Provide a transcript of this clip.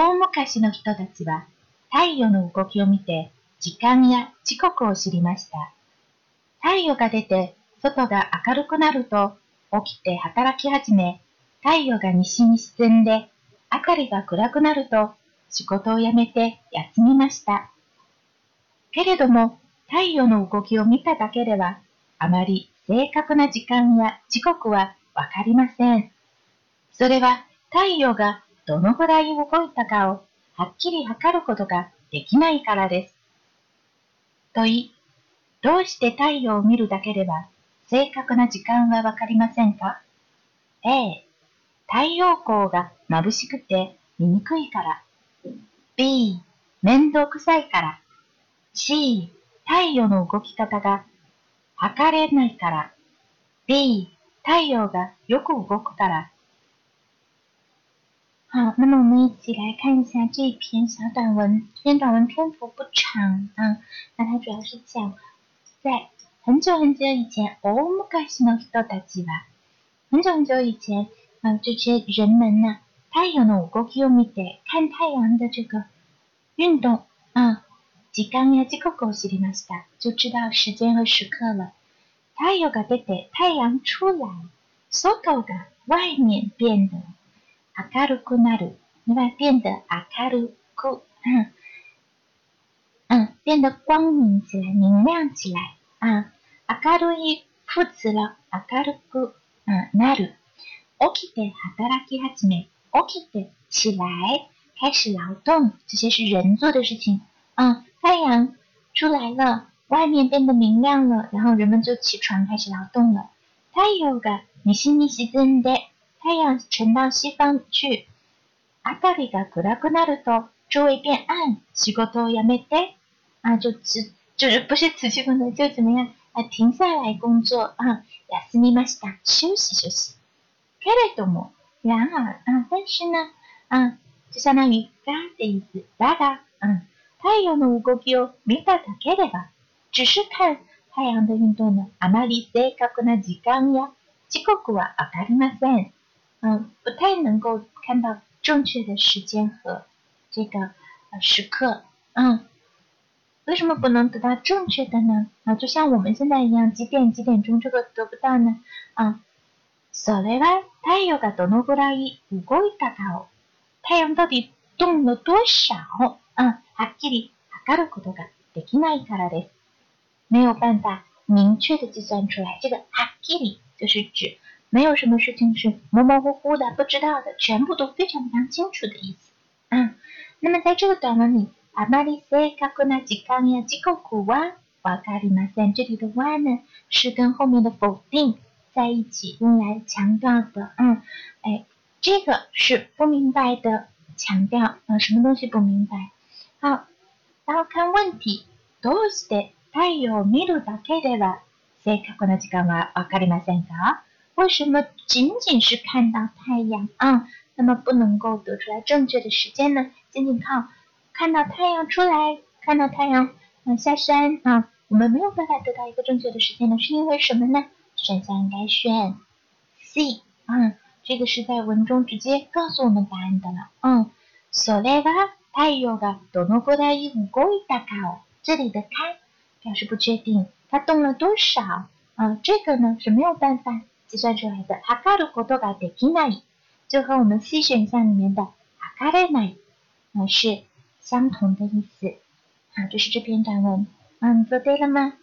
大昔の人たちは太陽の動きを見て時間や時刻を知りました。太陽が出て外が明るくなると起きて働き始め、太陽が西に沈んで明かりが暗くなると仕事を辞めて休みました。けれども太陽の動きを見ただけではあまり正確な時間や時刻はわかりません。それは太陽がどのぐらい動いたかをはっきり測ることができないからです。と言い、どうして太陽を見るだけでは正確な時間はわかりませんか ?A、太陽光が眩しくて見にくいから。B、面倒くさいから。C、太陽の動き方が測れないから。D、太阳がよく動くから。好，那么我们一起来看一下这一篇小短文。这篇短文篇幅不长啊，那它主要是讲在很久很久以前，大昔の人たちは很久很久以前，啊，这些人们呢，太陽の動きを見て看太陽的这个运动啊，時間や時刻を知りました，就知道时间和时刻了。太陽が出て太陽出来，外が外面变得。 明るくなる，另外变得明るく，嗯嗯，变得光明起来，明亮起来啊。明るい副词了，明るく嗯なる。起きて働き始め，起きて起来，开始劳动，这些是人做的事情。嗯，太阳出来了，外面变得明亮了，然后人们就起床开始劳动了。太陽が西に沈んで。太阳沉到西方去。明かりが暗くなると周围变暗，仕事を辞めて啊，就只就是不是辞去工作，就怎么样啊，停下来工作啊，休みました，休息休息。けれども，然而啊，但是呢啊，就相当于が的意思。だが，嗯，太陽の動きを見ただけでは，只是看太陽的运动呢，あまり正確な時間や時刻はわかりません。嗯，不太能够看到正确的时间和这个呃时刻。嗯，为什么不能得到正确的呢？啊，就像我们现在一样，几点几点钟这个得不到呢？啊，それは太陽がどのぐらい動いたかを、太陽到底动了多少？啊，はっきり測ることができないからです。没有办法明确的计算出来。这个はっきり就是指。 没有什么事情是模模糊糊的、不知道的，全部都非常非常清楚的意思。嗯，那么在这个短文里，あまり正確な時間や時刻はわかりません。这里的は呢，是跟后面的否定在一起用来强调的。嗯，哎，这个是不明白的强调。呃，什么东西不明白？好，然后看问题。どうして太陽を見るだけでは正確な時間はわかりませんか？ 为什么仅仅是看到太阳啊，那么不能够得出来正确的时间呢？仅仅靠看到太阳出来，看到太阳嗯下山啊，我们没有办法得到一个正确的时间呢？是因为什么呢？选项应该选 C 啊，这个是在文中直接告诉我们答案的了。嗯，それは太陽がどのくらい動いたか。这里的开表示不确定，它动了多少啊？这个呢是没有办法。 计算出来的測ることができない，就和我们 C 选项里面的測れない啊是相同的意思。好，这是这篇短文，嗯，做对了吗？